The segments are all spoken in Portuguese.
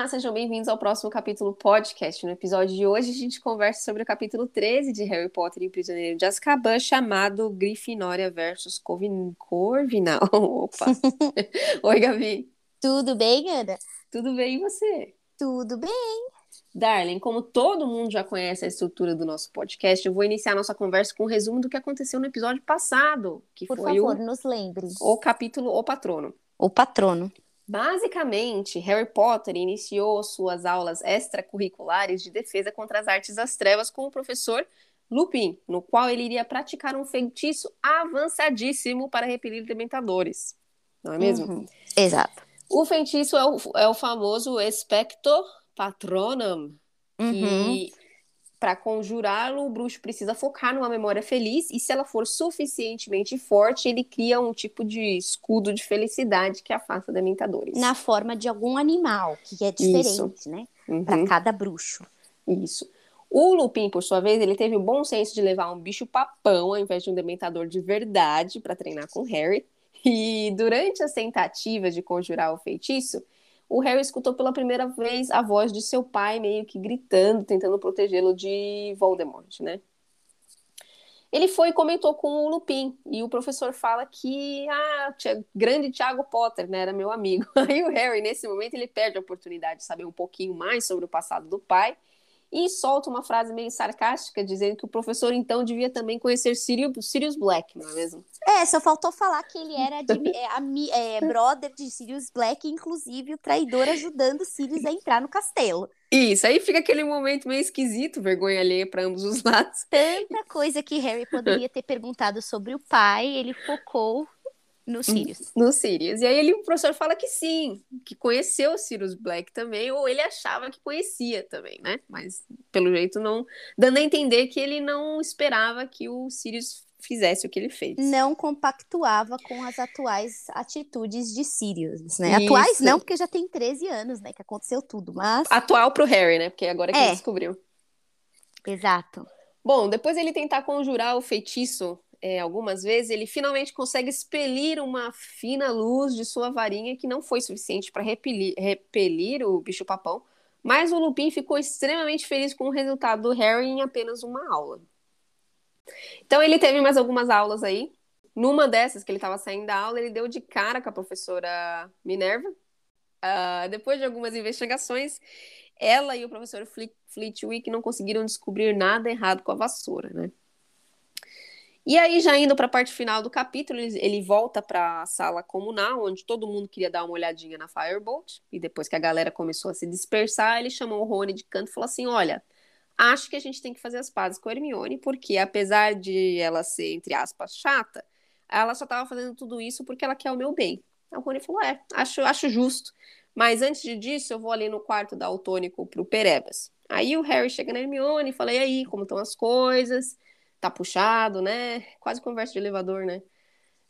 Olá, sejam bem-vindos ao próximo capítulo podcast. No episódio de hoje, a gente conversa sobre o capítulo 13 de Harry Potter e o Prisioneiro de Azkaban, chamado Grifinória versus Corvin... Corvinal. Opa! Oi, Gabi. Tudo bem, Ana? Tudo bem, e você? Tudo bem. Darling, como todo mundo já conhece a estrutura do nosso podcast, eu vou iniciar nossa conversa com um resumo do que aconteceu no episódio passado, que Por foi favor, o, nos lembre. o capítulo O Patrono. O patrono. Basicamente, Harry Potter iniciou suas aulas extracurriculares de defesa contra as artes das trevas com o professor Lupin, no qual ele iria praticar um feitiço avançadíssimo para repelir dementadores. Não é mesmo? Uhum. Exato. O feitiço é o, é o famoso Expecto Patronum, Uhum. que para conjurá-lo, o bruxo precisa focar numa memória feliz e se ela for suficientemente forte, ele cria um tipo de escudo de felicidade que afasta dementadores. Na forma de algum animal, que é diferente, Isso. né? Uhum. Para cada bruxo. Isso. O Lupin, por sua vez, ele teve o bom senso de levar um bicho papão ao invés de um dementador de verdade para treinar com Harry. E durante as tentativas de conjurar o feitiço, o Harry escutou pela primeira vez a voz de seu pai meio que gritando, tentando protegê-lo de Voldemort, né? Ele foi e comentou com o Lupin, e o professor fala que, ah, grande Tiago Potter, né, era meu amigo. Aí o Harry, nesse momento, ele perde a oportunidade de saber um pouquinho mais sobre o passado do pai, e solta uma frase meio sarcástica, dizendo que o professor, então, devia também conhecer Sirius, Sirius Black, não é mesmo? É, só faltou falar que ele era de- é, é, brother de Sirius Black, inclusive o traidor ajudando Sirius a entrar no castelo. Isso, aí fica aquele momento meio esquisito, vergonha alheia para ambos os lados. Tanta coisa que Harry poderia ter perguntado sobre o pai, ele focou no Sirius. no Sirius. E aí ele, o professor fala que sim, que conheceu o Sirius Black também, ou ele achava que conhecia também, né? Mas pelo jeito não, dando a entender que ele não esperava que o Sirius fizesse o que ele fez. não compactuava com as atuais atitudes de Sirius, né? Atuais Isso. não, porque já tem 13 anos, né, que aconteceu tudo, mas Atual pro Harry, né? Porque agora que É. ele descobriu. exato. Bom, depois ele tentar conjurar o feitiço é, algumas vezes, ele finalmente consegue expelir uma fina luz de sua varinha que não foi suficiente para repelir, repelir o bicho-papão, mas o Lupin ficou extremamente feliz com o resultado do Harry em apenas uma aula. Então ele teve mais algumas aulas aí. Numa dessas que ele estava saindo da aula, ele deu de cara com a professora Minerva. Ah, depois de algumas investigações, ela e o professor Flitwick não conseguiram descobrir nada errado com a vassoura, né? E aí, já indo para a parte final do capítulo, ele, ele volta para a sala comunal, onde todo mundo queria dar uma olhadinha na Firebolt. E depois que a galera começou a se dispersar, ele chamou o Rony de canto e falou assim: Olha, acho que a gente tem que fazer as pazes com a Hermione, porque apesar de ela ser, entre aspas, chata, ela só estava fazendo tudo isso porque ela quer o meu bem. Aí o Rony falou: É, acho, acho justo. Mas antes disso, eu vou ali no quarto dar o tônico pro Perebas. Aí o Harry chega na Hermione e fala: E aí, como estão as coisas? Tá puxado, né? Quase conversa de elevador, né?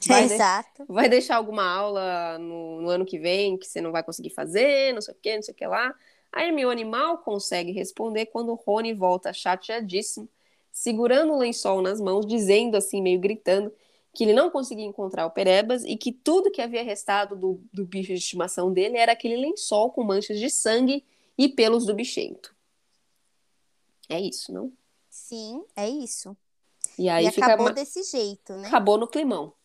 Vai, de- exato. vai deixar alguma aula no, no ano que vem que você não vai conseguir fazer, não sei o que, não sei o que lá. A Hermione mal consegue responder quando o Rony volta chateadíssimo, segurando o lençol nas mãos, dizendo assim, meio gritando, que ele não conseguia encontrar o Perebas e que tudo que havia restado do, do bicho de estimação dele era aquele lençol com manchas de sangue e pelos do bichento. É isso, não? Sim, é isso. E aí e fica acabou ma- desse jeito, né? acabou no climão.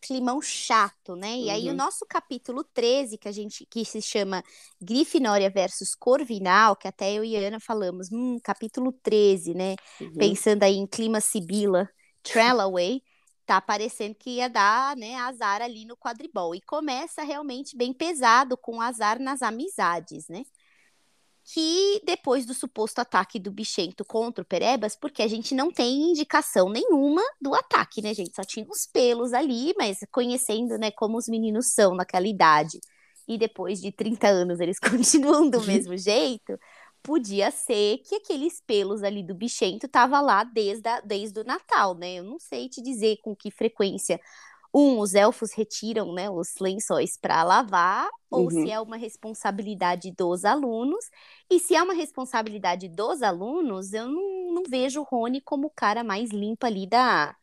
Climão chato, né? E aí o Uhum. nosso capítulo 13, que a gente que se chama Grifinória versus Corvinal, que até eu e a Ana falamos, hum, capítulo 13, né? Uhum. Pensando aí em clima Sibila, Trellaway, tá parecendo que ia dar, né, azar ali no quadribol. E começa realmente bem pesado com azar nas amizades, né? Que depois do suposto ataque do bichento contra o Perebas, porque a gente não tem indicação nenhuma do ataque, né, gente? Só tinha uns pelos ali, mas conhecendo, né, como os meninos são naquela idade, e depois de 30 anos eles continuam do mesmo jeito, podia ser que aqueles pelos ali do bichento tava lá desde, a- desde o Natal, né? Eu não sei te dizer com que frequência um, os elfos retiram, né, os lençóis para lavar, ou Uhum. se é uma responsabilidade dos alunos. E se é uma responsabilidade dos alunos, eu não, não vejo o Rony como o cara mais limpo ali da,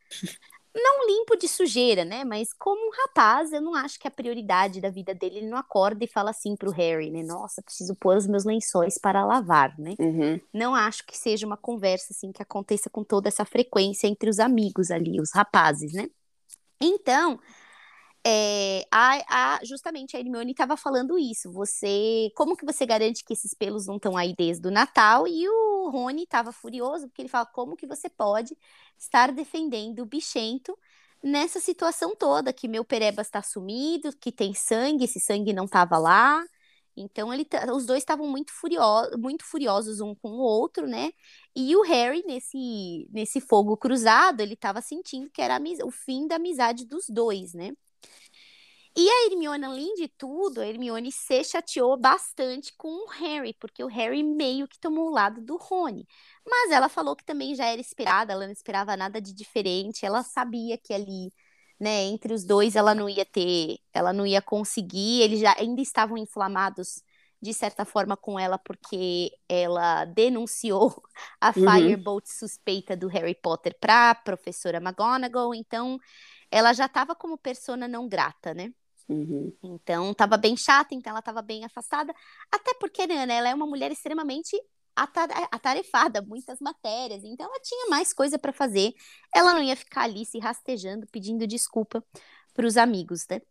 não limpo de sujeira, né? Mas como um rapaz, eu não acho que a prioridade da vida dele, ele não acorda e fala assim pro Harry, né? Nossa, preciso pôr os meus lençóis para lavar, né? Uhum. Não acho que seja uma conversa assim que aconteça com toda essa frequência entre os amigos ali, os rapazes, né? Então, é, a, a, justamente a Hermione estava falando isso. Você, como que você garante que esses pelos não estão aí desde o Natal? E o Rony estava furioso porque ele fala como que você pode estar defendendo o bichento nessa situação toda que meu Pereba está sumido, que tem sangue, esse sangue não estava lá. Então ele, os dois estavam muito, furiosos, muito furiosos um com o outro, né? E o Harry nesse nesse fogo cruzado, ele estava sentindo que era o fim da amizade dos dois, né? E a Hermione, além de tudo, a Hermione se chateou bastante com o Harry, porque o Harry meio que tomou o lado do Rony. Mas ela falou que também já era esperada, ela não esperava nada de diferente, ela sabia que ali, né, entre os dois ela não ia ter, ela não ia conseguir, eles já ainda estavam inflamados de certa forma com ela porque ela denunciou a uhum. Firebolt suspeita do Harry Potter para a professora McGonagall, então ela já estava como persona não grata, né? Uhum. Então, estava bem chata, então ela estava bem afastada. Até porque, né, ela é uma mulher extremamente atarefada, muitas matérias, então ela tinha mais coisa para fazer. Ela não ia ficar ali se rastejando, pedindo desculpa para os amigos, né?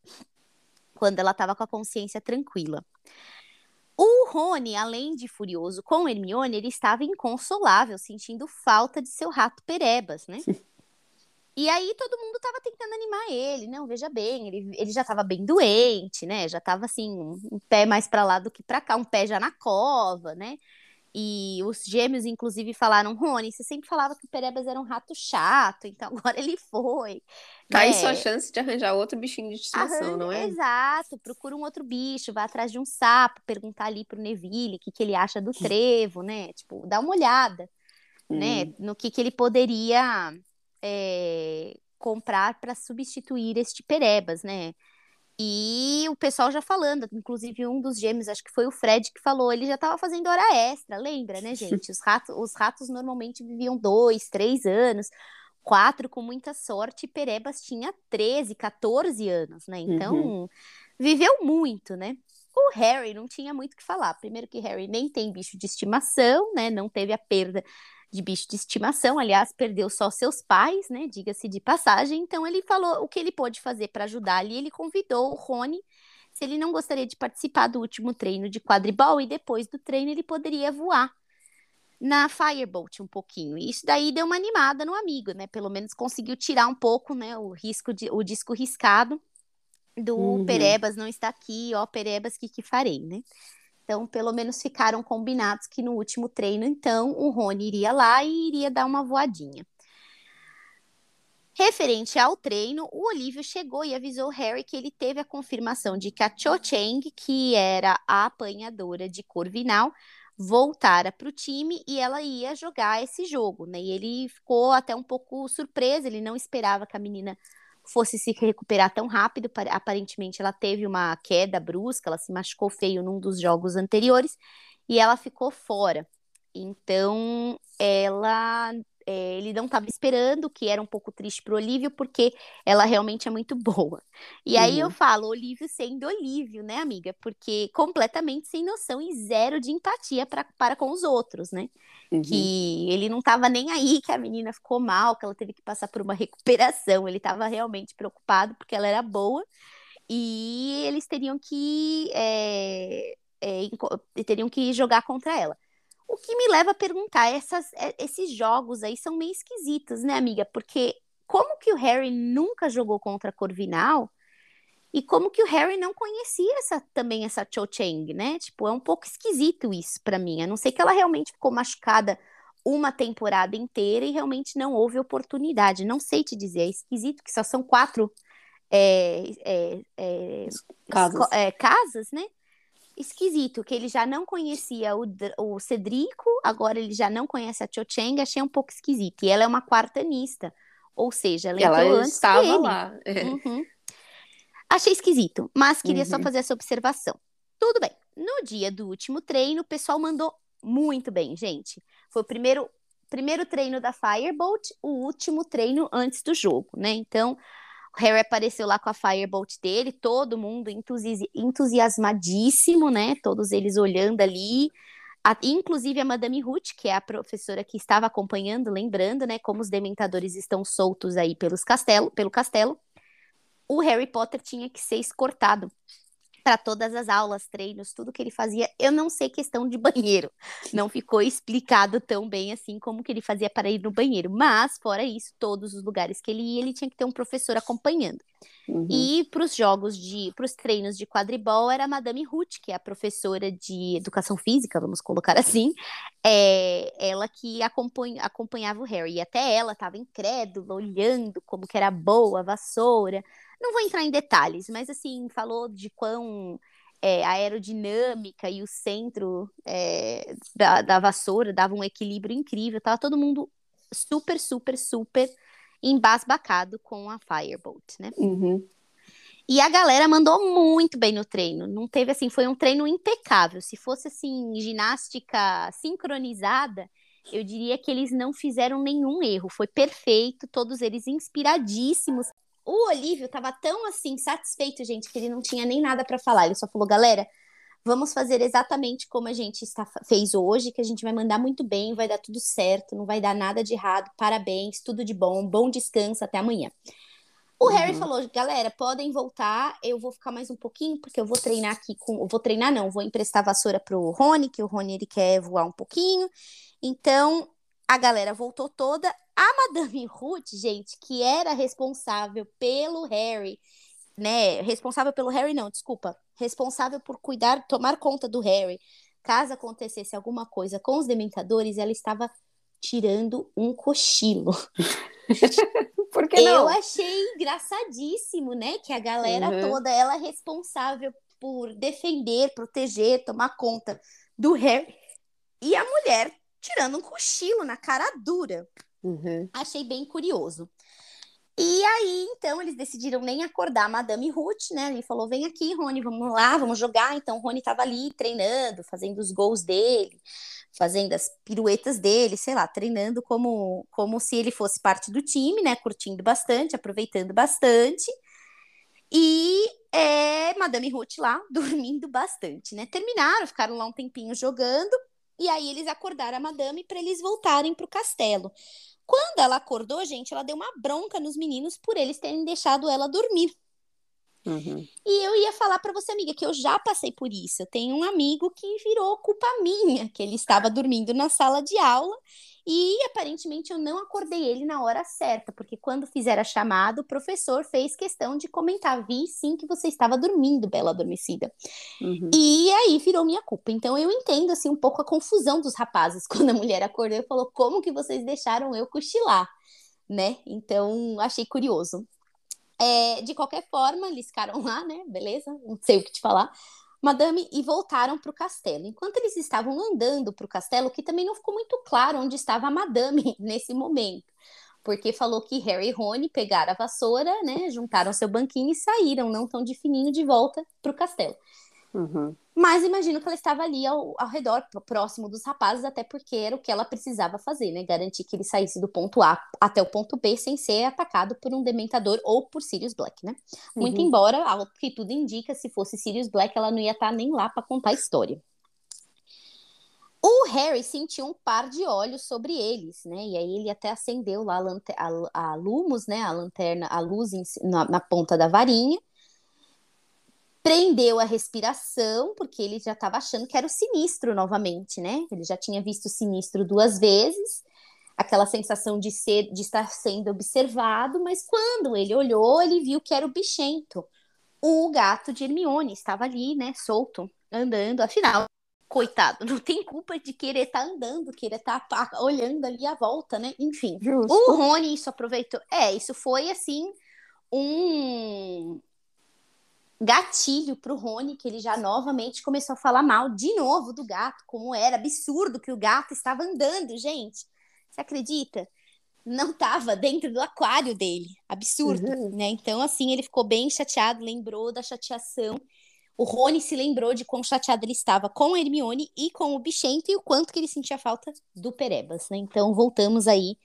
Quando ela estava com a consciência tranquila. O Rony, além de furioso com Hermione, ele estava inconsolável, sentindo falta de seu rato Perebas, né? E aí todo mundo estava tentando animar ele, não, veja bem, ele, ele já estava bem doente, né? Já estava assim, um pé mais para lá do que para cá, um pé já na cova, né? E os gêmeos, inclusive, falaram: Rony, você sempre falava que o Perebas era um rato chato, então agora ele foi. Tá aí né? sua chance de arranjar outro bichinho de estimação, não é? Exato, procura um outro bicho, vai atrás de um sapo, perguntar ali pro Neville o que, que ele acha do trevo, né? Tipo, dá uma olhada, hum. né? No que, que ele poderia é, comprar para substituir este Perebas, né? E o pessoal já falando, inclusive um dos gêmeos, acho que foi o Fred que falou, ele já estava fazendo hora extra, lembra, né, gente? Os ratos, os ratos normalmente viviam dois, três anos, quatro com muita sorte, e Perebas tinha 13, 14 anos, né? Então, uhum. viveu muito, né? O Harry não tinha muito o que falar. Primeiro que Harry nem tem bicho de estimação, né? Não teve a perda de bicho de estimação, aliás, perdeu só seus pais, né? Diga-se de passagem. Então ele falou o que ele pôde fazer para ajudar ali. Ele convidou o Rony se ele não gostaria de participar do último treino de quadribol e depois do treino ele poderia voar na Firebolt um pouquinho. E isso daí deu uma animada no amigo, né? Pelo menos conseguiu tirar um pouco, né, o risco de o disco riscado do uhum. Perebas não está aqui, ó, Perebas que que farei, né? Então, pelo menos ficaram combinados que no último treino, então, o Rony iria lá e iria dar uma voadinha. Referente ao treino, o Olívio chegou e avisou Harry que ele teve a confirmação de que a Cho Chang, que era a apanhadora de Corvinal, voltara para o time e ela ia jogar esse jogo, né? E ele ficou até um pouco surpreso, ele não esperava que a menina fosse se recuperar tão rápido. Aparentemente, ela teve uma queda brusca, ela se machucou feio num dos jogos anteriores e ela ficou fora. Então, ela é, ele não estava esperando, que era um pouco triste para o Olívio, porque ela realmente é muito boa. E uhum. aí eu falo, Olívio sendo Olívio, né, amiga? Porque completamente sem noção e zero de empatia pra, para com os outros, né? Uhum. Que ele não estava nem aí que a menina ficou mal, que ela teve que passar por uma recuperação. Ele estava realmente preocupado porque ela era boa e eles teriam que é, é, teriam que jogar contra ela. O que me leva a perguntar, essas, é, esses jogos aí são meio esquisitos, né, amiga? Porque como que o Harry nunca jogou contra a Corvinal? E como que o Harry não conhecia essa, também essa Cho Chang, né? Tipo, é um pouco esquisito isso para mim. A não ser que ela realmente ficou machucada uma temporada inteira e realmente não houve oportunidade. Não sei te dizer, é esquisito que só são quatro é, é, é, casas. É, casas, né? Esquisito, que ele já não conhecia o, o Cedrico, agora ele já não conhece a Cho Chang, achei um pouco esquisito. E ela é uma quartanista, ou seja, ela, ela antes estava dele. lá. É. Uhum. Achei esquisito, mas queria uhum. só fazer essa observação. Tudo bem. No dia do último treino, o pessoal mandou muito bem, gente. Foi o primeiro primeiro treino da Firebolt, o último treino antes do jogo, né? Então, o Harry apareceu lá com a Firebolt dele, todo mundo entusi entusiasmadíssimo, né? Todos eles olhando ali. A, inclusive a Madame Ruth, que é a professora que estava acompanhando, lembrando, né, como os dementadores estão soltos aí pelos castelo, pelo castelo. O Harry Potter tinha que ser escortado para todas as aulas, treinos, tudo que ele fazia. Eu não sei questão de banheiro. Não ficou explicado tão bem assim como que ele fazia para ir no banheiro. Mas, fora isso, todos os lugares que ele ia, ele tinha que ter um professor acompanhando. Uhum. E para os jogos de, para os treinos de quadribol, era a Madame Ruth, que é a professora de educação física, vamos colocar assim, é, ela que acompanha, acompanhava o Harry. E até ela estava incrédula, olhando como que era boa a vassoura, não vou entrar em detalhes, mas assim, falou de quão é, a aerodinâmica e o centro é, da, da vassoura dava um equilíbrio incrível. Tava todo mundo super, super, super embasbacado com a Firebolt, né? Uhum. E a galera mandou muito bem no treino. Não teve assim, foi um treino impecável. Se fosse assim, ginástica sincronizada, eu diria que eles não fizeram nenhum erro. Foi perfeito, todos eles inspiradíssimos. O Olívio estava tão assim satisfeito, gente, que ele não tinha nem nada para falar. Ele só falou, galera, vamos fazer exatamente como a gente está, fez hoje, que a gente vai mandar muito bem, vai dar tudo certo, não vai dar nada de errado. Parabéns, tudo de bom, bom descanso, até amanhã. O uhum. Harry falou, galera, podem voltar, eu vou ficar mais um pouquinho, porque eu vou treinar aqui com. Vou treinar, não, vou emprestar vassoura pro Rony, que o Rony ele quer voar um pouquinho. Então, a galera voltou toda. A Madame Ruth, gente, que era responsável pelo Harry, né? Responsável pelo Harry, não, desculpa. Responsável por cuidar, tomar conta do Harry. Caso acontecesse alguma coisa com os dementadores, ela estava tirando um cochilo. Por que não? Eu achei engraçadíssimo, né? Que a galera uhum. toda, ela é responsável por defender, proteger, tomar conta do Harry. E a mulher tirando um cochilo na cara dura. Uhum. Achei bem curioso. E aí, então, eles decidiram nem acordar a Madame Ruth, né? Ele falou: vem aqui, Rony, vamos lá, vamos jogar. Então, o Rony estava ali treinando, fazendo os gols dele, fazendo as piruetas dele, sei lá, treinando como, como se ele fosse parte do time, né? Curtindo bastante, aproveitando bastante. E é, Madame Ruth lá, dormindo bastante, né? Terminaram, ficaram lá um tempinho jogando. E aí eles acordaram a madame para eles voltarem para o castelo. Quando ela acordou, gente, ela deu uma bronca nos meninos por eles terem deixado ela dormir. Uhum. E eu ia falar para você, amiga, que eu já passei por isso. Eu tenho um amigo que virou culpa minha, que ele estava dormindo na sala de aula e aparentemente eu não acordei ele na hora certa, porque quando fizeram a chamada, o professor fez questão de comentar: vi sim que você estava dormindo, bela adormecida. Uhum. E aí virou minha culpa. Então eu entendo assim um pouco a confusão dos rapazes quando a mulher acordou e falou: como que vocês deixaram eu cochilar? Né? Então achei curioso. É, de qualquer forma, eles ficaram lá, né? Beleza, não sei o que te falar madame e voltaram para o castelo. Enquanto eles estavam andando para o castelo, que também não ficou muito claro onde estava a madame nesse momento, porque falou que Harry e Rony pegaram a vassoura, né, juntaram seu banquinho e saíram, não tão de fininho, de volta para o castelo. Uhum. Mas imagino que ela estava ali ao, ao, redor, próximo dos rapazes, até porque era o que ela precisava fazer, né? Garantir que ele saísse do ponto A até o ponto B sem ser atacado por um dementador ou por Sirius Black, né? Uhum. Muito embora, ao que tudo indica, se fosse Sirius Black, ela não ia estar nem lá para contar a história. O Harry sentiu um par de olhos sobre eles, né? E aí ele até acendeu lá a, a, a Lumos, né? A lanterna, a luz em, na, na ponta da varinha prendeu a respiração, porque ele já estava achando que era o sinistro novamente, né? Ele já tinha visto o sinistro duas vezes, aquela sensação de ser, de estar sendo observado, mas quando ele olhou, ele viu que era o bichento. O gato de Hermione estava ali, né, solto, andando, afinal, coitado, não tem culpa de querer estar tá andando, querer estar tá olhando ali a volta, né? Enfim, Justo. o Rony isso aproveitou. É, isso foi assim um gatilho para o Rony, que ele já novamente começou a falar mal de novo do gato, como era absurdo que o gato estava andando, gente. Você acredita? Não estava dentro do aquário dele. Absurdo, uhum. né? Então, assim, ele ficou bem chateado, lembrou da chateação. o Rony se lembrou de quão chateado ele estava com a Hermione e com o Bichento e o quanto que ele sentia falta do Perebas, né? Então voltamos aí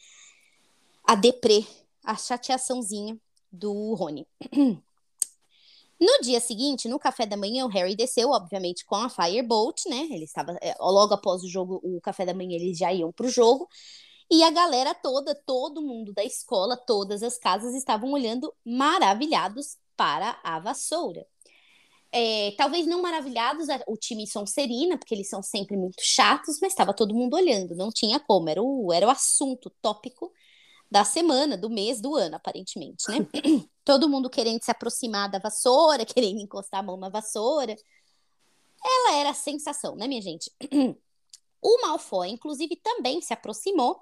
a deprê, a chateaçãozinha do Rony. No dia seguinte, no café da manhã, o Harry desceu, obviamente, com a Firebolt, né? Ele estava é, logo após o jogo, o café da manhã, eles já iam para o jogo. E a galera toda, todo mundo da escola, todas as casas estavam olhando maravilhados para a vassoura. É, talvez não maravilhados o time Sonserina, porque eles são sempre muito chatos, mas estava todo mundo olhando, não tinha como, era o, era o assunto tópico da semana, do mês, do ano, aparentemente, né? todo mundo querendo se aproximar da vassoura, querendo encostar a mão na vassoura. Ela era a sensação, né, minha gente? O Malfoy, inclusive, também se aproximou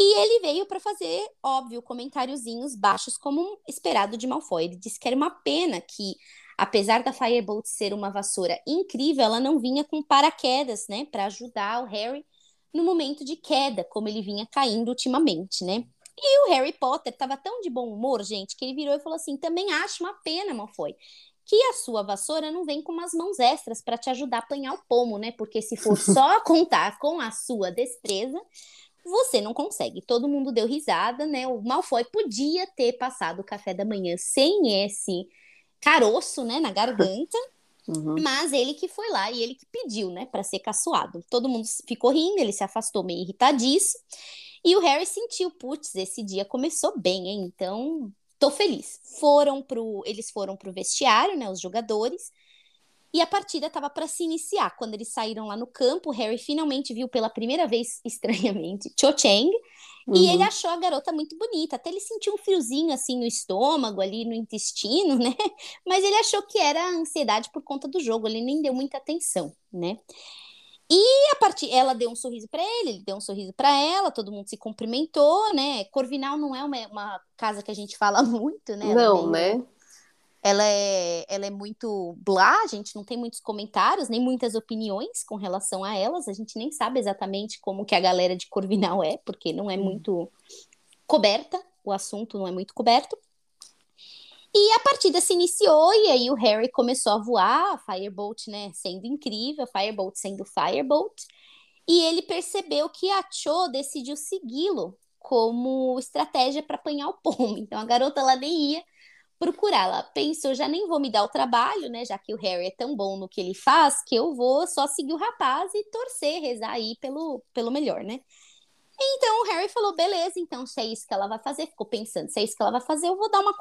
e ele veio para fazer, óbvio, comentáriozinhos baixos como esperado de Malfoy. Ele disse que era uma pena que, apesar da Firebolt ser uma vassoura incrível, ela não vinha com paraquedas, né, para ajudar o Harry no momento de queda, como ele vinha caindo ultimamente, né? E o Harry Potter estava tão de bom humor, gente, que ele virou e falou assim: também acho uma pena, Malfoy, que a sua vassoura não vem com umas mãos extras para te ajudar a apanhar o pomo, né? Porque se for só contar com a sua destreza, você não consegue. Todo mundo deu risada, né? O Malfoy podia ter passado o café da manhã sem esse caroço, né, na garganta. Uhum. Mas ele que foi lá e ele que pediu, né, para ser caçoado. Todo mundo ficou rindo, ele se afastou meio irritadíssimo. E o Harry sentiu, putz, esse dia começou bem, hein? Então, tô feliz. Foram pro, eles foram pro vestiário, né, os jogadores. E a partida estava para se iniciar. Quando eles saíram lá no campo, o Harry finalmente viu pela primeira vez, estranhamente, Cho Chang. Uhum. E ele achou a garota muito bonita. Até ele sentiu um friozinho assim no estômago, ali no intestino, né? Mas ele achou que era ansiedade por conta do jogo. Ele nem deu muita atenção, né? E a partir, ela deu um sorriso para ele, ele deu um sorriso para ela, todo mundo se cumprimentou, né? Corvinal não é uma, uma casa que a gente fala muito, né? Não, né? Ela é, ela é muito blá, a gente não tem muitos comentários, nem muitas opiniões com relação a elas, a gente nem sabe exatamente como que a galera de Corvinal é, porque não é hum. muito coberta, o assunto não é muito coberto. E a partida se iniciou e aí o Harry começou a voar, Firebolt, né, sendo incrível, Firebolt sendo Firebolt. E ele percebeu que a Cho decidiu segui-lo como estratégia para apanhar o pomo. Então a garota ela nem ia procurá-la. Pensou, já nem vou me dar o trabalho, né, já que o Harry é tão bom no que ele faz, que eu vou só seguir o rapaz e torcer, rezar aí pelo, pelo melhor, né? Então o Harry falou: beleza, então se é isso que ela vai fazer, ficou pensando, se é isso que ela vai fazer, eu vou dar uma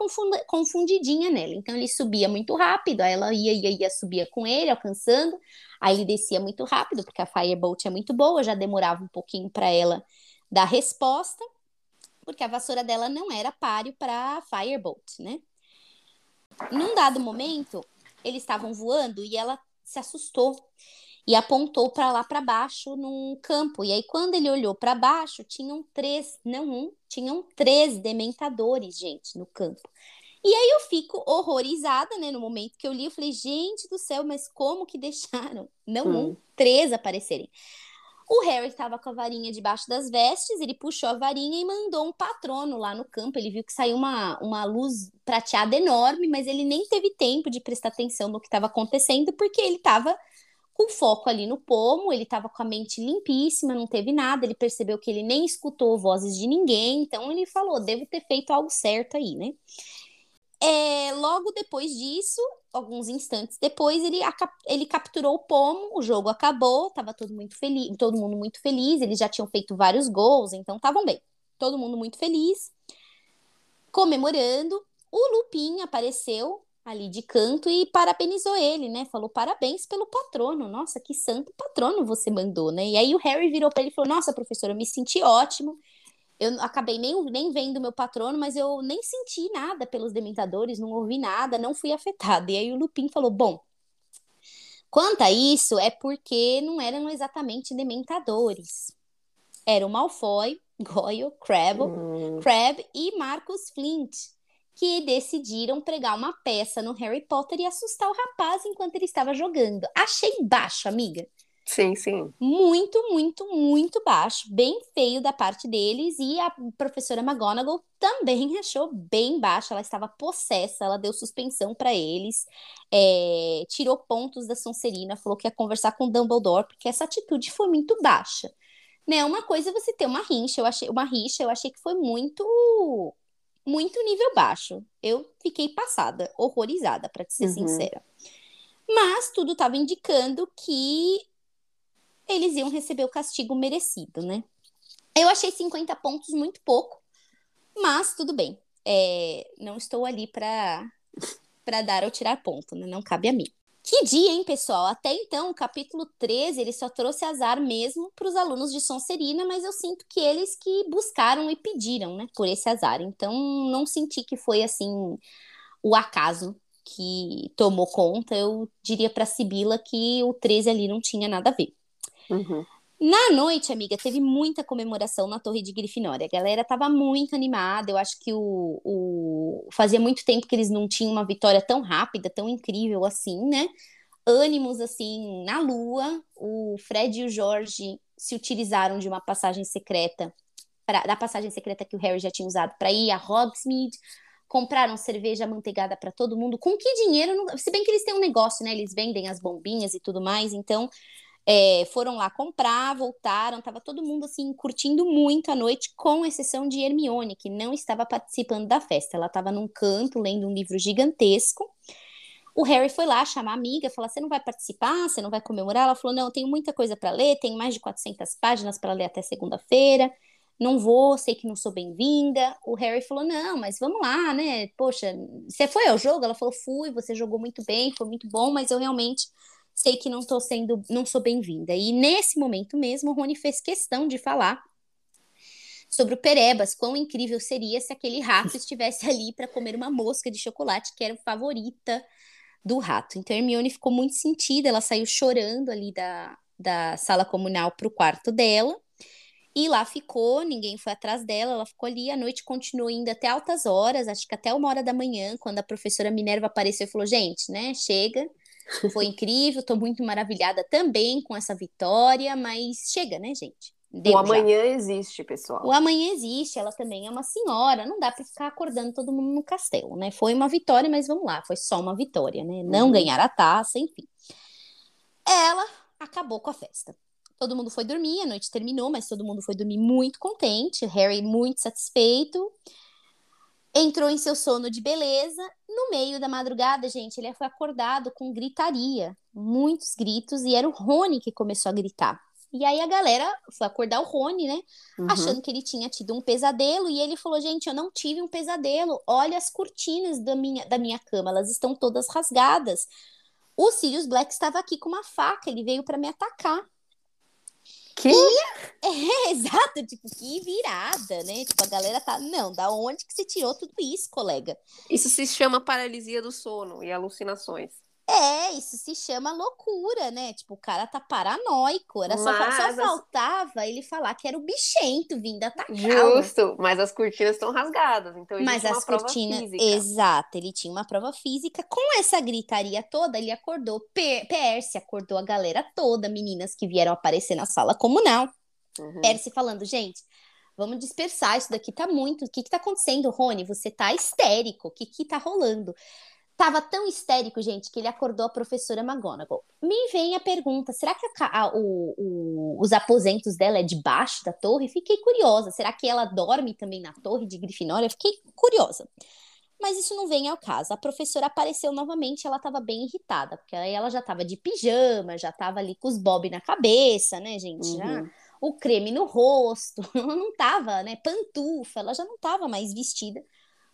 confundidinha nela. Então ele subia muito rápido, aí ela ia, ia, ia, subia com ele, alcançando, aí ele descia muito rápido, porque a Firebolt é muito boa, já demorava um pouquinho para ela dar resposta, porque a vassoura dela não era páreo para Firebolt, né? Num dado momento, eles estavam voando e ela se assustou e apontou para lá para baixo num campo. E aí, quando ele olhou para baixo, tinham três, não um, tinham três dementadores, gente, no campo. E aí eu fico horrorizada, né? No momento que eu li, eu falei, gente do céu, mas como que deixaram? Não hum. um, três aparecerem. O Harry estava com a varinha debaixo das vestes, ele puxou a varinha e mandou um patrono lá no campo. Ele viu que saiu uma, uma luz prateada enorme, mas ele nem teve tempo de prestar atenção no que estava acontecendo, porque ele estava com foco ali no pomo, ele estava com a mente limpíssima, não teve nada, ele percebeu que ele nem escutou vozes de ninguém, então ele falou, devo ter feito algo certo aí, né? É, logo depois disso, alguns instantes depois, ele, ele capturou o pomo, o jogo acabou, estava todo muito feliz, todo mundo muito feliz, eles já tinham feito vários gols, então estavam bem. Todo mundo muito feliz, comemorando. O Lupin apareceu ali de canto e parabenizou ele, né? Falou parabéns pelo patrono. Nossa, que santo patrono você mandou, né? E aí o Harry virou para ele e falou: Nossa, professora, eu me senti ótimo. Eu acabei nem, nem vendo meu patrono, mas eu nem senti nada pelos dementadores, não ouvi nada, não fui afetada. E aí o Lupin falou: Bom, quanto a isso, é porque não eram exatamente dementadores. Era o Malfoy, Goyle, Crabbe, hum. Crab e Marcus Flint que decidiram pregar uma peça no Harry Potter e assustar o rapaz enquanto ele estava jogando. Achei baixo, amiga. Sim, sim. Muito, muito, muito baixo, bem feio da parte deles. E a professora McGonagall também achou bem baixo. Ela estava possessa, ela deu suspensão para eles, é, tirou pontos da Sonserina, falou que ia conversar com Dumbledore, porque essa atitude foi muito baixa. Né, uma coisa é você ter uma rincha, eu achei uma rixa, eu achei que foi muito muito nível baixo. Eu fiquei passada, horrorizada, para ser uhum. sincera. Mas tudo estava indicando que eles iam receber o castigo merecido, né? Eu achei 50 pontos muito pouco, mas tudo bem. É, não estou ali para para dar ou tirar ponto, né? Não cabe a mim. Que dia, hein, pessoal? Até então, o capítulo 13, ele só trouxe azar mesmo para os alunos de Sonserina, mas eu sinto que eles que buscaram e pediram, né, por esse azar. Então, não senti que foi assim o acaso que tomou conta. Eu diria para Sibila que o 13 ali não tinha nada a ver. Uhum. Na noite, amiga, teve muita comemoração na Torre de Grifinória. A galera tava muito animada. Eu acho que o, o, fazia muito tempo que eles não tinham uma vitória tão rápida, tão incrível assim, né? Ânimos assim na lua. O Fred e o Jorge se utilizaram de uma passagem secreta, pra, da passagem secreta que o Harry já tinha usado para ir a Hogsmeade. Compraram cerveja manteigada para todo mundo. Com que dinheiro? Se bem que eles têm um negócio, né? Eles vendem as bombinhas e tudo mais. Então, é, foram lá comprar, voltaram, tava todo mundo assim curtindo muito a noite, com exceção de Hermione, que não estava participando da festa. Ela estava num canto lendo um livro gigantesco. O Harry foi lá chamar a amiga, falar: "Você não vai participar? Você não vai comemorar?" Ela falou: "Não, tenho muita coisa para ler, tenho mais de 400 páginas para ler até segunda-feira. Não vou, sei que não sou bem-vinda." O Harry falou: "Não, mas vamos lá, né? Poxa, você foi ao jogo?" Ela falou: "Fui, você jogou muito bem, foi muito bom, mas eu realmente sei que não estou sendo, não sou bem-vinda. E nesse momento mesmo, o Rony fez questão de falar sobre o Perebas, quão incrível seria se aquele rato estivesse ali para comer uma mosca de chocolate, que era favorita do rato. Então, Hermione ficou muito sentida, ela saiu chorando ali da, da sala comunal para o quarto dela. E lá ficou, ninguém foi atrás dela, ela ficou ali, a noite continuou indo até altas horas, acho que até uma hora da manhã, quando a professora Minerva apareceu e falou: gente, né, chega, foi incrível, estou muito maravilhada também com essa vitória, mas chega, né, gente? Deu o amanhã já. existe, pessoal. O amanhã existe, ela também é uma senhora, não dá para ficar acordando todo mundo no castelo, né? Foi uma vitória, mas vamos lá, foi só uma vitória, né? Não uhum. ganhar a taça, enfim. Ela acabou com a festa. Todo mundo foi dormir, a noite terminou, mas todo mundo foi dormir muito contente, Harry muito satisfeito entrou em seu sono de beleza. No meio da madrugada, gente, ele foi acordado com gritaria, muitos gritos, e era o Rony que começou a gritar. E aí a galera foi acordar o Rony, né? Uhum. Achando que ele tinha tido um pesadelo. E ele falou: Gente, eu não tive um pesadelo. Olha as cortinas da minha, da minha cama, elas estão todas rasgadas. O Sirius Black estava aqui com uma faca, ele veio para me atacar. Que? É, exato, tipo, que virada, né? Tipo, a galera tá, não, da onde que você tirou tudo isso, colega? Isso se chama paralisia do sono e alucinações. É, isso se chama loucura, né? Tipo, o cara tá paranoico. Era só, mas só faltava ele falar que era o bichento vindo atacar. Justo, mas as cortinas estão rasgadas, então ele mas tinha as cortinas, física. Exato, ele tinha uma prova física. Com essa gritaria toda, ele acordou, Percy acordou a galera toda, meninas que vieram aparecer na sala comunal. Uhum. Percy falando, gente, vamos dispersar, isso daqui tá muito. O que que tá acontecendo, Rony? Você tá histérico, o que que tá rolando? Tava tão histérico, gente, que ele acordou a professora McGonagall. Me vem a pergunta: será que a, a, o, o, os aposentos dela é debaixo da torre? Fiquei curiosa. Será que ela dorme também na torre de Grifinória? Fiquei curiosa. Mas isso não vem ao caso. A professora apareceu novamente, ela estava bem irritada, porque aí ela já estava de pijama, já estava ali com os bob na cabeça, né, gente? Uhum. Já, o creme no rosto, não estava, né? Pantufa, ela já não estava mais vestida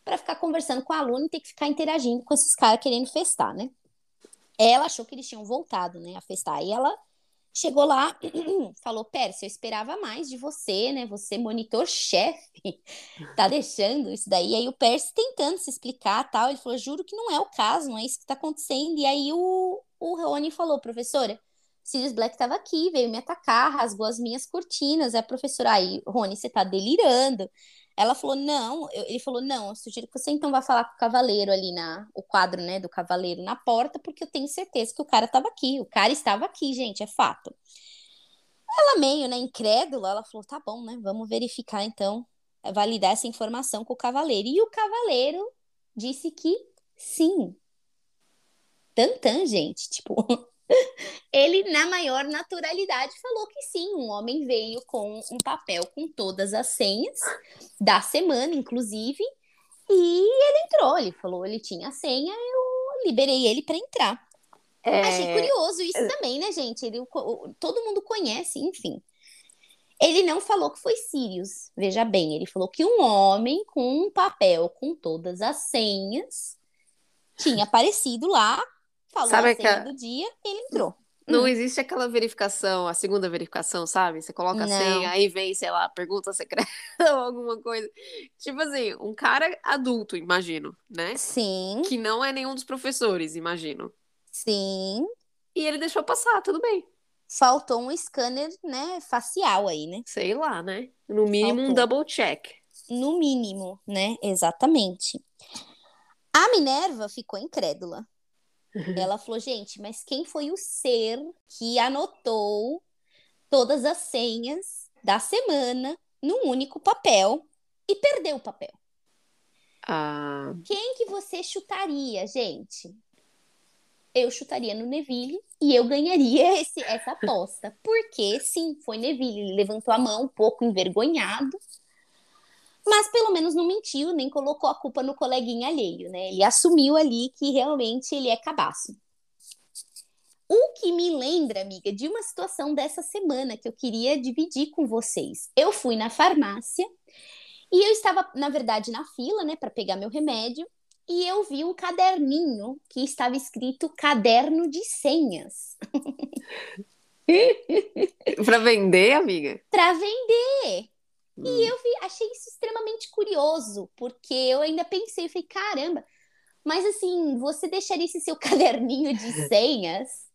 para ficar conversando com o aluno e ter que ficar interagindo com esses caras querendo festar, né? Ela achou que eles tinham voltado, né, a festar. E ela chegou lá, falou: Pérsia, eu esperava mais de você, né? Você, monitor-chefe, tá deixando isso daí. Aí o Pérsia tentando se explicar tal. Ele falou: juro que não é o caso, não é isso que tá acontecendo. E aí o, o Rony falou: professora, Sirius Black estava aqui, veio me atacar, rasgou as minhas cortinas. É a professora, aí, Rony, você tá delirando Ela falou, não, ele falou, não, eu sugiro que você então vá falar com o cavaleiro ali na, o quadro, né, do cavaleiro na porta, porque eu tenho certeza que o cara estava aqui, o cara estava aqui, gente, é fato. Ela meio, né, incrédula, ela falou, tá bom, né, vamos verificar então, validar essa informação com o cavaleiro. E o cavaleiro disse que sim. Tantan, gente, tipo, ele, na maior naturalidade, falou que sim. Um homem veio com um papel com todas as senhas da semana, inclusive, e ele entrou. Ele falou, ele tinha a senha, eu liberei ele para entrar. É... Achei curioso isso é... também, né, gente? Ele, todo mundo conhece, enfim. Ele não falou que foi Sirius, veja bem, ele falou que um homem com um papel com todas as senhas tinha aparecido lá falou sabe a senha que... do dia, ele entrou. Não hum. existe aquela verificação, a segunda verificação, sabe? Você coloca a senha, aí vem, sei lá, pergunta secreta ou alguma coisa. Tipo assim, um cara adulto, imagino, né? Sim. Que não é nenhum dos professores, imagino. Sim. E ele deixou passar, tudo bem. Faltou um scanner, né, facial aí, né? Sei lá, né? No mínimo Faltou. um double check. No mínimo, né? Exatamente. A Minerva ficou incrédula. Ela falou, gente, mas quem foi o ser que anotou todas as senhas da semana num único papel e perdeu o papel? Ah. Quem que você chutaria, gente? Eu chutaria no Neville e eu ganharia esse, essa aposta. Porque, sim, foi Neville. Ele levantou a mão um pouco envergonhado mas pelo menos não mentiu, nem colocou a culpa no coleguinha alheio, né? Ele assumiu ali que realmente ele é cabaço. O que me lembra, amiga, de uma situação dessa semana que eu queria dividir com vocês. Eu fui na farmácia e eu estava, na verdade, na fila, né, para pegar meu remédio, e eu vi um caderninho que estava escrito caderno de senhas. para vender, amiga? Para vender. E hum. eu vi, achei isso extremamente curioso, porque eu ainda pensei, falei, caramba, mas assim, você deixaria esse seu caderninho de senhas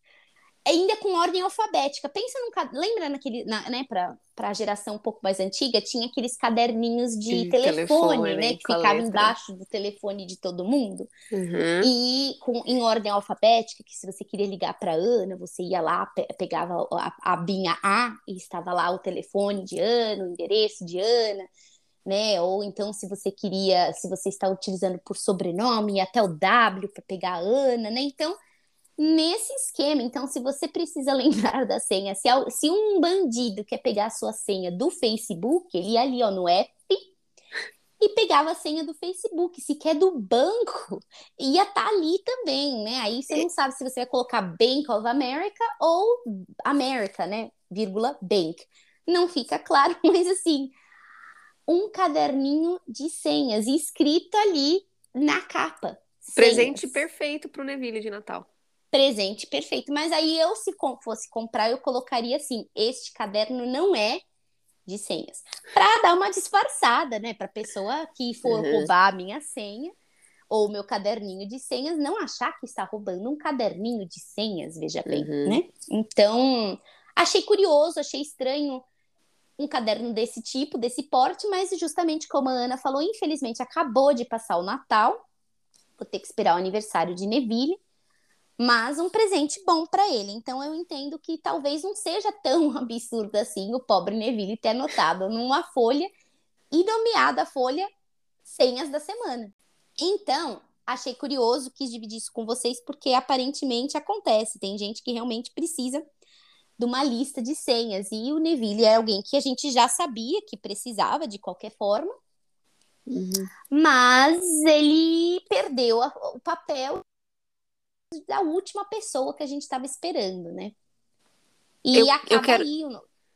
ainda com ordem alfabética. Pensa num lembra naquele, na, né, para a geração um pouco mais antiga, tinha aqueles caderninhos de, de telefone, telefone, né, que ficava embaixo do telefone de todo mundo. Uhum. E com em ordem alfabética, que se você queria ligar para Ana, você ia lá, pe pegava a, a binha A e estava lá o telefone de Ana, o endereço de Ana. Né? Ou então, se você queria, se você está utilizando por sobrenome, até o W para pegar a Ana, né? Então, nesse esquema. Então, se você precisa lembrar da senha, se, se um bandido quer pegar a sua senha do Facebook, ele ia ali ó, no app e pegava a senha do Facebook. Se quer do banco, ia estar tá ali também, né? Aí você não sabe se você vai colocar Bank of America ou America, né? Vírgula Bank. Não fica claro, mas assim, um caderninho de senhas escrito ali na capa. Presente senhas. perfeito para o Neville de Natal presente perfeito. Mas aí eu, se fosse comprar, eu colocaria assim: este caderno não é de senhas. Para dar uma disfarçada, né? Para pessoa que for uhum. roubar a minha senha ou meu caderninho de senhas não achar que está roubando um caderninho de senhas, veja bem, uhum. né? Então, achei curioso, achei estranho um caderno desse tipo, desse porte, mas justamente como a Ana falou, infelizmente acabou de passar o Natal, vou ter que esperar o aniversário de Neville mas um presente bom para ele. Então eu entendo que talvez não seja tão absurdo assim o pobre Neville ter anotado numa folha e nomeado a folha senhas da semana. Então, achei curioso, quis dividir isso com vocês porque aparentemente acontece. Tem gente que realmente precisa de uma lista de senhas e o Neville é alguém que a gente já sabia que precisava de qualquer forma. Uhum. Mas ele perdeu a, o papel da última pessoa que a gente estava esperando, né? E eu, acaba eu quero, aí.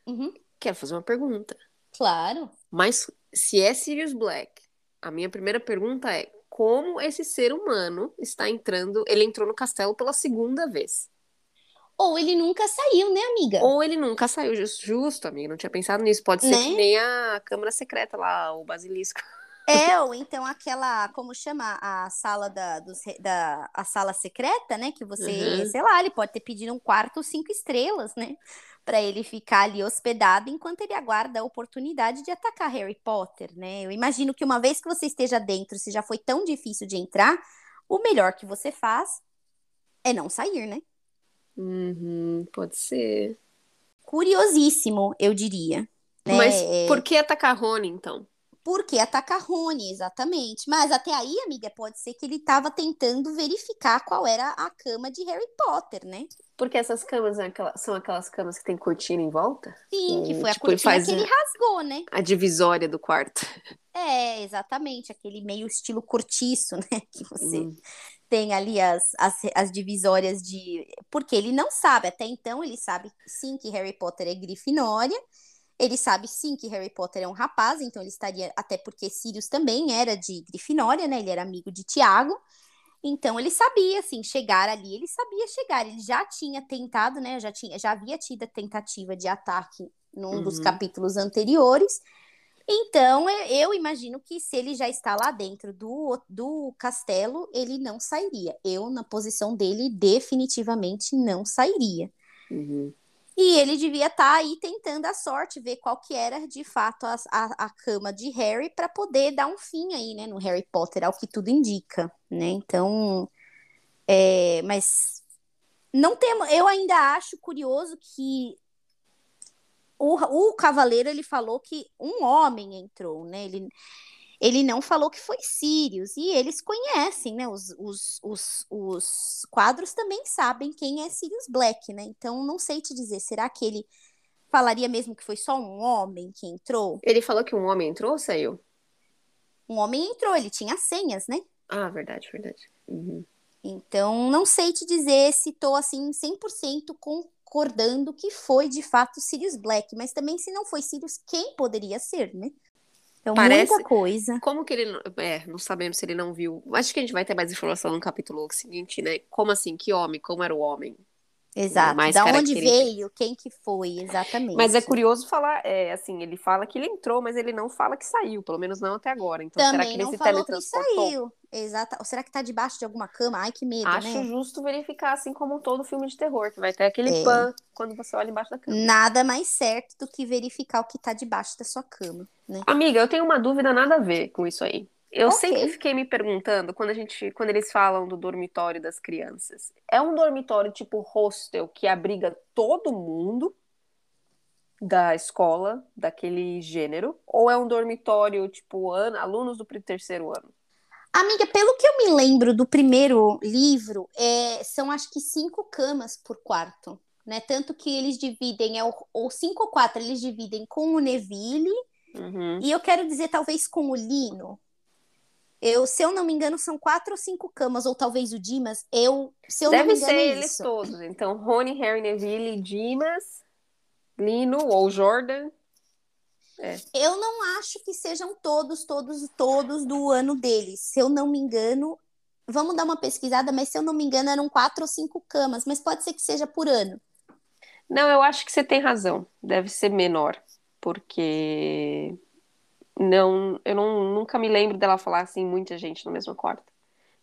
Uhum. Quero fazer uma pergunta. Claro. Mas se é Sirius Black, a minha primeira pergunta é como esse ser humano está entrando? Ele entrou no castelo pela segunda vez. Ou ele nunca saiu, né, amiga? Ou ele nunca saiu, justo, justo amiga. Não tinha pensado nisso. Pode ser né? que nem a Câmara Secreta lá, o Basilisco. É, ou então aquela, como chama a sala da, dos, da a sala secreta, né? Que você, uhum. sei lá, ele pode ter pedido um quarto cinco estrelas, né? para ele ficar ali hospedado enquanto ele aguarda a oportunidade de atacar Harry Potter, né? Eu imagino que uma vez que você esteja dentro, se já foi tão difícil de entrar, o melhor que você faz é não sair, né? Uhum, pode ser. Curiosíssimo, eu diria. Né? Mas por que atacar Rony, então? Porque atacar Rony, exatamente. Mas até aí, amiga, pode ser que ele estava tentando verificar qual era a cama de Harry Potter, né? Porque essas camas são aquelas camas que tem cortina em volta? Sim, que foi tipo, a cortina que ele rasgou, né? A divisória do quarto. É, exatamente. Aquele meio estilo cortiço, né? Que você hum. tem ali as, as, as divisórias de... Porque ele não sabe, até então ele sabe sim que Harry Potter é Grifinória, ele sabe sim que Harry Potter é um rapaz, então ele estaria, até porque Sirius também era de Grifinória, né? Ele era amigo de Tiago. Então ele sabia, assim, chegar ali, ele sabia chegar. Ele já tinha tentado, né? Já, tinha, já havia tido a tentativa de ataque num uhum. dos capítulos anteriores. Então, eu imagino que se ele já está lá dentro do, do castelo, ele não sairia. Eu, na posição dele, definitivamente não sairia. Uhum. E ele devia estar tá aí tentando a sorte, ver qual que era de fato a, a, a cama de Harry para poder dar um fim aí, né, no Harry Potter, ao que tudo indica, né? Então, é, mas não temos. Eu ainda acho curioso que o, o cavaleiro ele falou que um homem entrou, né? Ele, ele não falou que foi Sirius, e eles conhecem, né? Os, os, os, os quadros também sabem quem é Sirius Black, né? Então, não sei te dizer, será que ele falaria mesmo que foi só um homem que entrou? Ele falou que um homem entrou ou saiu? Um homem entrou, ele tinha senhas, né? Ah, verdade, verdade. Uhum. Então, não sei te dizer se tô assim 100% concordando que foi de fato Sirius Black, mas também se não foi Sirius, quem poderia ser, né? Então, Parece... muita coisa. Como que ele. É, não sabemos se ele não viu. Acho que a gente vai ter mais informação no capítulo seguinte, né? Como assim? Que homem? Como era o homem? Exato. Mais da onde veio, quem que foi, exatamente. Mas é curioso falar, é, assim, ele fala que ele entrou, mas ele não fala que saiu, pelo menos não até agora. Então, Também será que ele não se falou que saiu. Exato. Ou será que tá debaixo de alguma cama? Ai, que medo, Acho né? justo verificar, assim como todo filme de terror, que vai ter aquele é. pan quando você olha embaixo da cama. Nada mais certo do que verificar o que tá debaixo da sua cama, né? Amiga, eu tenho uma dúvida nada a ver com isso aí. Eu okay. sempre fiquei me perguntando quando a gente, quando eles falam do dormitório das crianças, é um dormitório tipo hostel que abriga todo mundo da escola daquele gênero, ou é um dormitório tipo ano, alunos do terceiro ano? Amiga, pelo que eu me lembro do primeiro livro, é, são acho que cinco camas por quarto, né? Tanto que eles dividem, é, ou cinco ou quatro, eles dividem com o Neville, uhum. e eu quero dizer talvez com o Lino, eu, se eu não me engano, são quatro ou cinco camas, ou talvez o Dimas. Eu, se eu Deve não me engano, ser é eles isso. todos. Então, Rony, Harry, Neville, Dimas, Lino ou Jordan. É. Eu não acho que sejam todos, todos, todos do ano deles. Se eu não me engano, vamos dar uma pesquisada, mas se eu não me engano, eram quatro ou cinco camas, mas pode ser que seja por ano. Não, eu acho que você tem razão. Deve ser menor, porque não, eu não, nunca me lembro dela falar assim, muita gente no mesmo quarto.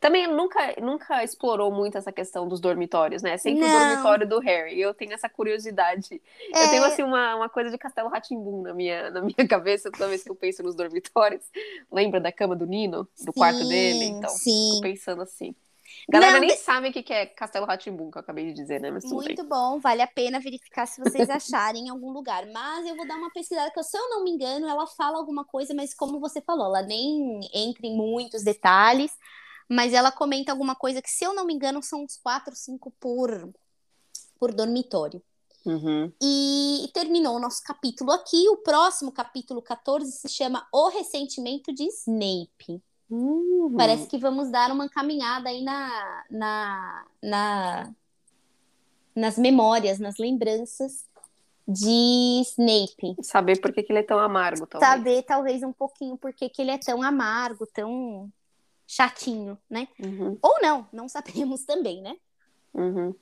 Também nunca, nunca explorou muito essa questão dos dormitórios, né? Sempre não. o dormitório do Harry. Eu tenho essa curiosidade. É... Eu tenho, assim, uma, uma coisa de Castelo Ratimbum na minha, na minha cabeça toda vez que eu penso nos dormitórios. Lembra da cama do Nino? Do sim, quarto dele? Então, sim. fico pensando assim. Galera não, nem de... sabe o que é Castelo Ratimbum, que eu acabei de dizer, né? Mas Muito bem. bom, vale a pena verificar se vocês acharem em algum lugar. Mas eu vou dar uma pesquisada, que se eu não me engano, ela fala alguma coisa, mas como você falou, ela nem entra em muitos detalhes, mas ela comenta alguma coisa que, se eu não me engano, são uns quatro, cinco por, por dormitório. Uhum. E terminou o nosso capítulo aqui. O próximo capítulo 14 se chama O Ressentimento de Snape. Uhum. Parece que vamos dar uma caminhada aí na, na, na, nas memórias, nas lembranças de Snape. Saber por que, que ele é tão amargo, talvez. Saber, talvez, um pouquinho por que, que ele é tão amargo, tão chatinho, né? Uhum. Ou não, não sabemos também, né? Uhum.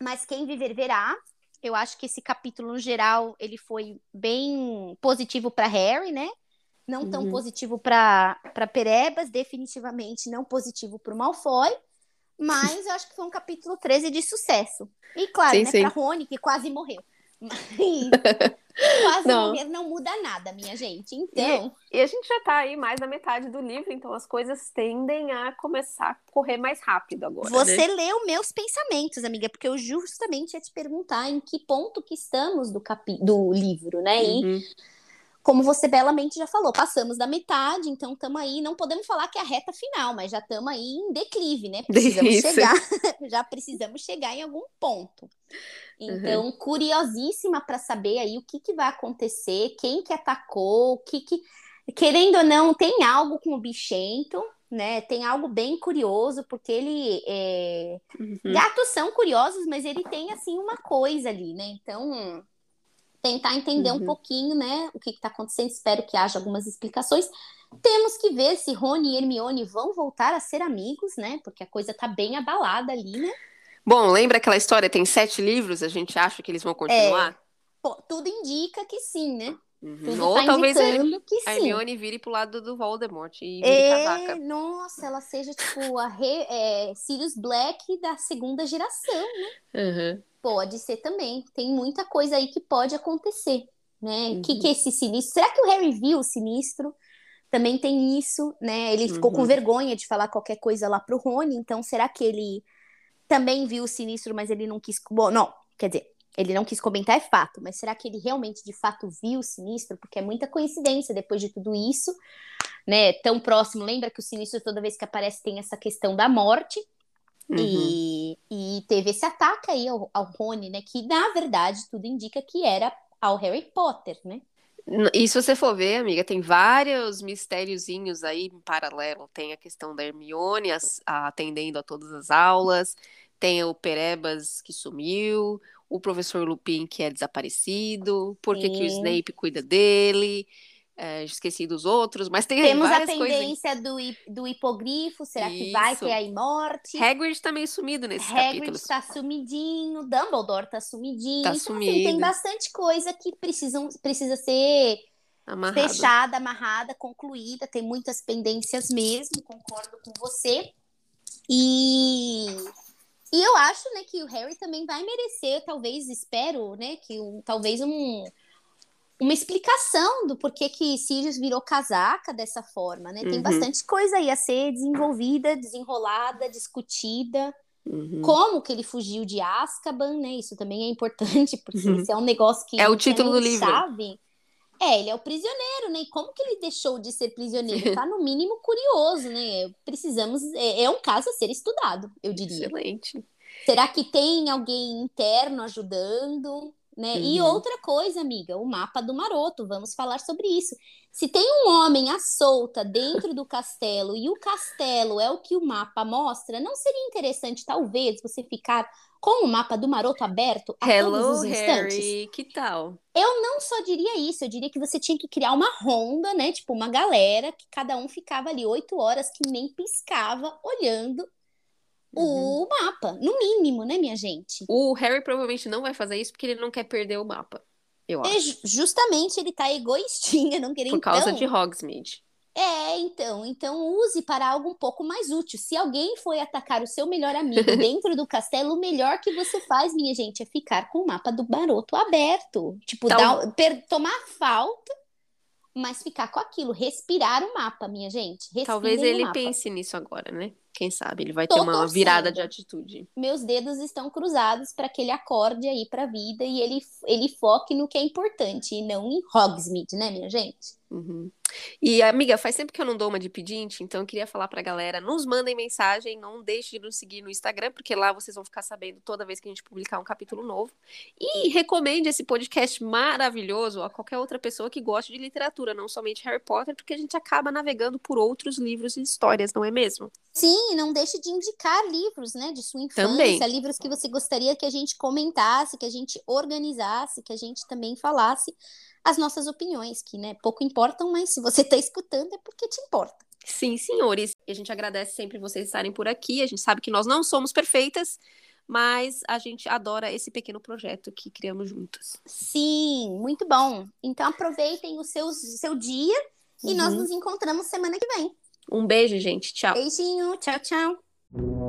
Mas quem viver verá. Eu acho que esse capítulo, no geral, ele foi bem positivo para Harry, né? Não tão uhum. positivo para Perebas, definitivamente não positivo para o Malfoy, mas eu acho que foi um capítulo 13 de sucesso. E claro, sim, né, para Rony, que quase morreu. Quase não. morrer não muda nada, minha gente. Então. E, e, a gente já tá aí mais da metade do livro, então as coisas tendem a começar a correr mais rápido agora. Você né? leu meus pensamentos, amiga, porque eu justamente ia te perguntar em que ponto que estamos do, capi... do livro, né? Uhum. Como você belamente já falou, passamos da metade, então estamos aí, não podemos falar que é a reta final, mas já estamos aí em declive, né? Precisamos Isso. chegar, já precisamos chegar em algum ponto. Então, uhum. curiosíssima para saber aí o que, que vai acontecer, quem que atacou, o que que querendo ou não, tem algo com o bichento, né? Tem algo bem curioso, porque ele é... uhum. gatos são curiosos, mas ele tem assim uma coisa ali, né? Então, tentar entender uhum. um pouquinho, né, o que está acontecendo. Espero que haja algumas explicações. Temos que ver se Rony e Hermione vão voltar a ser amigos, né? Porque a coisa tá bem abalada ali, né? Bom, lembra aquela história? Tem sete livros, a gente acha que eles vão continuar? É, pô, tudo indica que sim, né? Uhum. Ou tá talvez a, a Hermione vire pro lado do Voldemort e vire é, casaca. Nossa, ela seja tipo a re, é, Sirius Black da segunda geração, né? Uhum. Pode ser também. Tem muita coisa aí que pode acontecer, né? O uhum. que, que é esse sinistro? Será que o Harry viu o sinistro? Também tem isso, né? Ele ficou com uhum. vergonha de falar qualquer coisa lá pro Rony, então será que ele também viu o sinistro, mas ele não quis. Bom, não, quer dizer, ele não quis comentar, é fato, mas será que ele realmente de fato viu o sinistro? Porque é muita coincidência depois de tudo isso, né? Tão próximo. Lembra que o sinistro, toda vez que aparece, tem essa questão da morte. Uhum. E, e teve esse ataque aí ao, ao Rony, né? Que na verdade tudo indica que era ao Harry Potter, né? E se você for ver, amiga, tem vários mistériozinhos aí em paralelo. Tem a questão da Hermione as, atendendo a todas as aulas, tem o Perebas que sumiu, o professor Lupin que é desaparecido, por que o Snape cuida dele. É, esqueci dos outros, mas tem Temos várias a tendência do, do hipogrifo, será Isso. que vai ter aí morte? Hagrid tá meio sumido nesse Hagrid capítulo. Hagrid tá sumidinho, Dumbledore tá sumidinho. Tá então, sumido. Assim, tem bastante coisa que precisam, precisa ser Amarrado. fechada, amarrada, concluída. Tem muitas pendências mesmo, concordo com você. E e eu acho, né, que o Harry também vai merecer, talvez, espero, né, que um, talvez um, uma explicação do porquê que Sirius virou casaca dessa forma, né? Tem uhum. bastante coisa aí a ser desenvolvida, desenrolada, discutida. Uhum. Como que ele fugiu de Azkaban, né? Isso também é importante, porque uhum. isso é um negócio que é o título do livro. Sabe. É, ele é o prisioneiro, né? E como que ele deixou de ser prisioneiro? Tá no mínimo curioso, né? Precisamos. É, é um caso a ser estudado, eu diria. Excelente. Será que tem alguém interno ajudando? Né? Uhum. E outra coisa, amiga, o mapa do maroto, vamos falar sobre isso. Se tem um homem à solta dentro do castelo e o castelo é o que o mapa mostra, não seria interessante, talvez, você ficar com o mapa do maroto aberto a Hello, todos os instantes? Harry, que tal? Eu não só diria isso, eu diria que você tinha que criar uma ronda, né? Tipo, uma galera que cada um ficava ali oito horas que nem piscava olhando uhum. o mapa, no mínimo, né, minha gente? O Harry provavelmente não vai fazer isso porque ele não quer perder o mapa. Eu é acho. Justamente ele tá egoístinha, não querendo Por causa então... de Hogsmeade. É, então, então use para algo um pouco mais útil. Se alguém foi atacar o seu melhor amigo dentro do castelo, o melhor que você faz, minha gente, é ficar com o mapa do Baroto aberto. Tipo, dar, per, tomar falta, mas ficar com aquilo, respirar o mapa, minha gente. Talvez ele pense nisso agora, né? Quem sabe ele vai Tô ter uma torcendo. virada de atitude. Meus dedos estão cruzados para que ele acorde aí para a vida e ele, ele foque no que é importante e não em Hogsmeade, né, minha gente? Uhum. E, amiga, faz tempo que eu não dou uma de pedinte, então eu queria falar pra galera, nos mandem mensagem, não deixe de nos seguir no Instagram, porque lá vocês vão ficar sabendo toda vez que a gente publicar um capítulo novo. E recomende esse podcast maravilhoso a qualquer outra pessoa que goste de literatura, não somente Harry Potter, porque a gente acaba navegando por outros livros e histórias, não é mesmo? Sim, não deixe de indicar livros, né, de sua infância, também. livros que você gostaria que a gente comentasse, que a gente organizasse, que a gente também falasse as nossas opiniões, que né, pouco importam, mas se você está escutando é porque te importa. Sim, senhores. A gente agradece sempre vocês estarem por aqui. A gente sabe que nós não somos perfeitas, mas a gente adora esse pequeno projeto que criamos juntas. Sim, muito bom. Então aproveitem o seu, seu dia uhum. e nós uhum. nos encontramos semana que vem. Um beijo, gente. Tchau. Beijinho. Tchau, tchau.